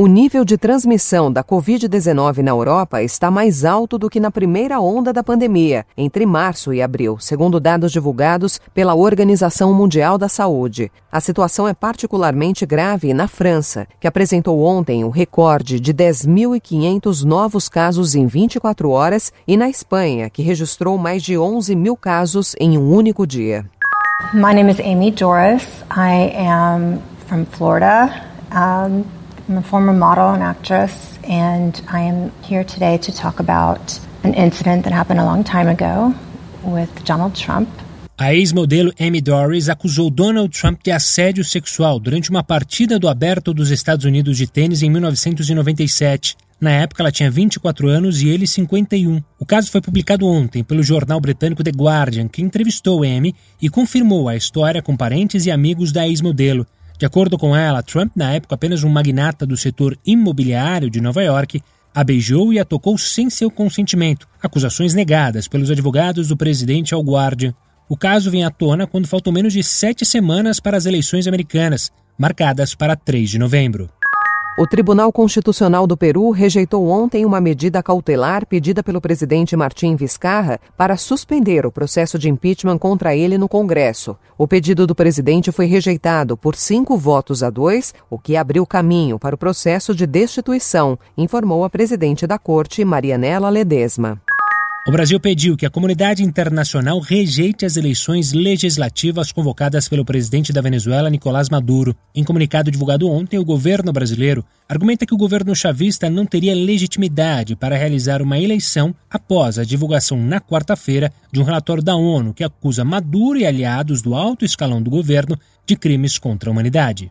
O nível de transmissão da Covid-19 na Europa está mais alto do que na primeira onda da pandemia, entre março e abril, segundo dados divulgados pela Organização Mundial da Saúde. A situação é particularmente grave na França, que apresentou ontem o recorde de 10.500 novos casos em 24 horas, e na Espanha, que registrou mais de 11 mil casos em um único dia. My name is Amy Doris. I am from Florida. Um, I'm a former model and actress, and I am here today to talk about an incident that happened a long time ago with Donald Trump. A ex-modelo Amy Doris acusou Donald Trump de assédio sexual durante uma partida do Aberto dos Estados Unidos de tênis em 1997. Na época, ela tinha 24 anos e ele 51. O caso foi publicado ontem pelo jornal britânico The Guardian, que entrevistou Amy e confirmou a história com parentes e amigos da ex-modelo. De acordo com ela, Trump, na época apenas um magnata do setor imobiliário de Nova York, a beijou e a tocou sem seu consentimento, acusações negadas pelos advogados do presidente ao Guardian. O caso vem à tona quando faltam menos de sete semanas para as eleições americanas, marcadas para 3 de novembro. O Tribunal Constitucional do Peru rejeitou ontem uma medida cautelar pedida pelo presidente Martim Vizcarra para suspender o processo de impeachment contra ele no Congresso. O pedido do presidente foi rejeitado por cinco votos a dois, o que abriu caminho para o processo de destituição, informou a presidente da corte, Marianela Ledesma. O Brasil pediu que a comunidade internacional rejeite as eleições legislativas convocadas pelo presidente da Venezuela, Nicolás Maduro. Em comunicado divulgado ontem, o governo brasileiro argumenta que o governo chavista não teria legitimidade para realizar uma eleição após a divulgação na quarta-feira de um relatório da ONU que acusa Maduro e aliados do alto escalão do governo de crimes contra a humanidade.